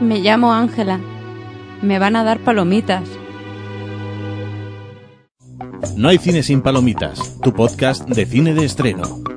Me llamo Ángela. Me van a dar palomitas. No hay cine sin palomitas, tu podcast de cine de estreno.